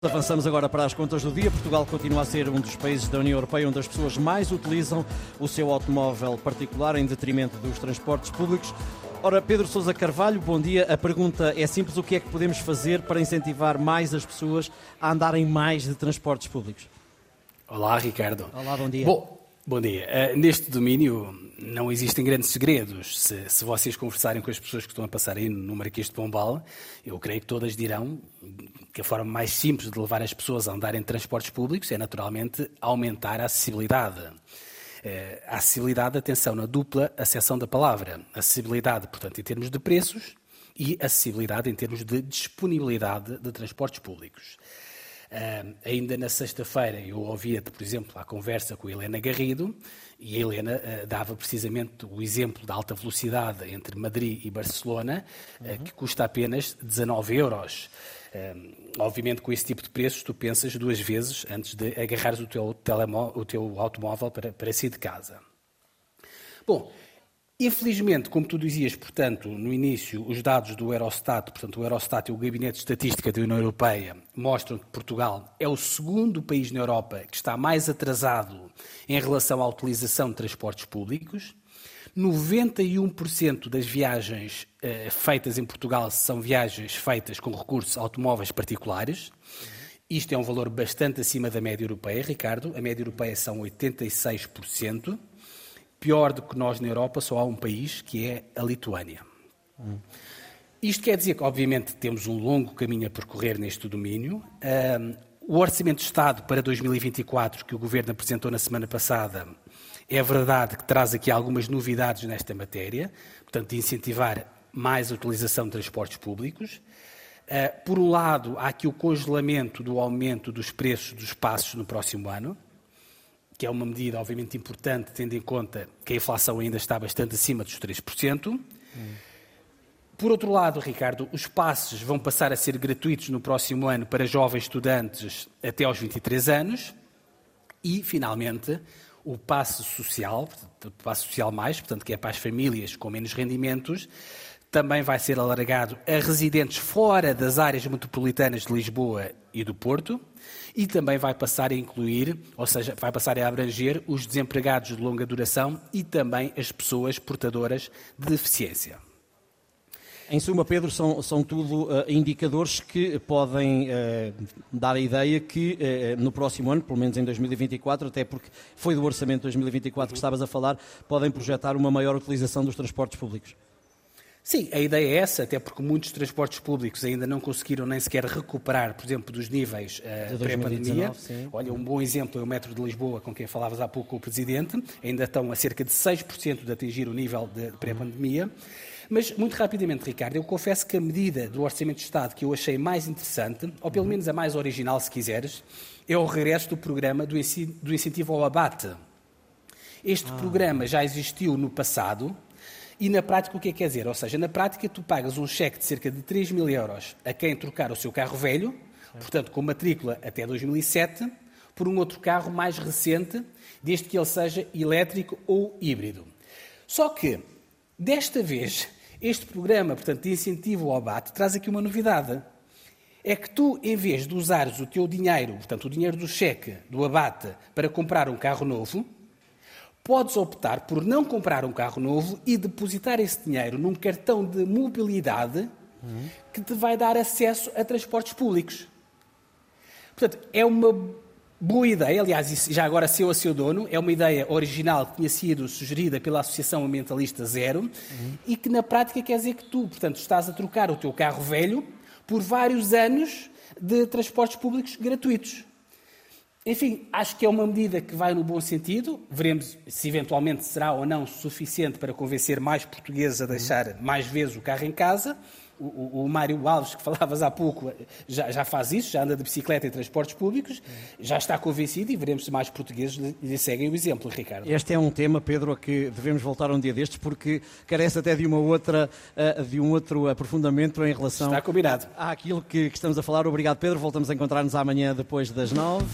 Avançamos agora para as contas do dia. Portugal continua a ser um dos países da União Europeia onde as pessoas mais utilizam o seu automóvel particular em detrimento dos transportes públicos. Ora, Pedro Sousa Carvalho, bom dia. A pergunta é simples: o que é que podemos fazer para incentivar mais as pessoas a andarem mais de transportes públicos? Olá, Ricardo. Olá, bom dia. Bom, Bom dia. Uh, neste domínio não existem grandes segredos. Se, se, vocês conversarem com as pessoas que estão a passar aí no Marquês de Pombal, eu creio que todas dirão que a forma mais simples de levar as pessoas a andar em transportes públicos é naturalmente aumentar a acessibilidade. Uh, a acessibilidade, atenção, na dupla acessão da palavra. Acessibilidade, portanto, em termos de preços e acessibilidade em termos de disponibilidade de transportes públicos. Uh, ainda na sexta-feira eu ouvia, por exemplo, a conversa com a Helena Garrido e a Helena uh, dava precisamente o exemplo da alta velocidade entre Madrid e Barcelona, uh, uhum. que custa apenas 19 euros. obviamente, com esse tipo de preços, tu pensas duas vezes antes de agarrares o teu, o teu automóvel para, para sair de casa. Bom, Infelizmente, como tu dizias, portanto, no início, os dados do Eurostat, portanto, o Eurostat e o Gabinete de Estatística da União Europeia mostram que Portugal é o segundo país na Europa que está mais atrasado em relação à utilização de transportes públicos. 91% das viagens eh, feitas em Portugal são viagens feitas com recursos automóveis particulares. Isto é um valor bastante acima da média europeia, Ricardo. A média europeia são 86%. Pior do que nós na Europa, só há um país, que é a Lituânia. Hum. Isto quer dizer que, obviamente, temos um longo caminho a percorrer neste domínio. Um, o Orçamento de Estado para 2024, que o Governo apresentou na semana passada, é verdade que traz aqui algumas novidades nesta matéria, portanto, de incentivar mais a utilização de transportes públicos. Uh, por um lado, há aqui o congelamento do aumento dos preços dos passos no próximo ano que é uma medida obviamente importante, tendo em conta que a inflação ainda está bastante acima dos 3%. Hum. Por outro lado, Ricardo, os passos vão passar a ser gratuitos no próximo ano para jovens estudantes até aos 23 anos. E, finalmente, o passo social, o passo social mais, portanto, que é para as famílias com menos rendimentos, também vai ser alargado a residentes fora das áreas metropolitanas de Lisboa e do Porto e também vai passar a incluir, ou seja, vai passar a abranger os desempregados de longa duração e também as pessoas portadoras de deficiência. Em suma, Pedro, são, são tudo uh, indicadores que podem uh, dar a ideia que uh, no próximo ano, pelo menos em 2024, até porque foi do orçamento de 2024 que estavas a falar, podem projetar uma maior utilização dos transportes públicos. Sim, a ideia é essa, até porque muitos transportes públicos ainda não conseguiram nem sequer recuperar, por exemplo, dos níveis uh, pré-pandemia. Olha, um bom exemplo é o metro de Lisboa, com quem falavas há pouco o Presidente, ainda estão a cerca de 6% de atingir o nível de pré-pandemia. Mas, muito rapidamente, Ricardo, eu confesso que a medida do Orçamento de Estado que eu achei mais interessante, ou pelo menos a mais original, se quiseres, é o regresso do programa do incentivo ao abate. Este ah. programa já existiu no passado, e na prática, o que é que quer dizer? Ou seja, na prática, tu pagas um cheque de cerca de 3 mil euros a quem trocar o seu carro velho, portanto, com matrícula até 2007, por um outro carro mais recente, desde que ele seja elétrico ou híbrido. Só que, desta vez, este programa, portanto, de incentivo ao abate, traz aqui uma novidade. É que tu, em vez de usares o teu dinheiro, portanto, o dinheiro do cheque, do abate, para comprar um carro novo, podes optar por não comprar um carro novo e depositar esse dinheiro num cartão de mobilidade que te vai dar acesso a transportes públicos. Portanto, é uma boa ideia, aliás, já agora seu a seu dono, é uma ideia original que tinha sido sugerida pela Associação Ambientalista Zero uhum. e que na prática quer dizer que tu, portanto, estás a trocar o teu carro velho por vários anos de transportes públicos gratuitos. Enfim, acho que é uma medida que vai no bom sentido. Veremos se eventualmente será ou não suficiente para convencer mais portugueses a deixar mais vezes o carro em casa. O, o, o Mário Alves, que falavas há pouco, já, já, faz isso, já anda de bicicleta em transportes públicos, já está convencido e veremos se mais portugueses lhe seguem o exemplo, Ricardo. Este é um tema, Pedro, a que devemos voltar um dia destes, porque carece até de uma outra, eh, de um outro aprofundamento em relação está combinado. àquilo que, que estamos a falar. Obrigado, Pedro. Voltamos a encontrar-nos amanhã depois das nove.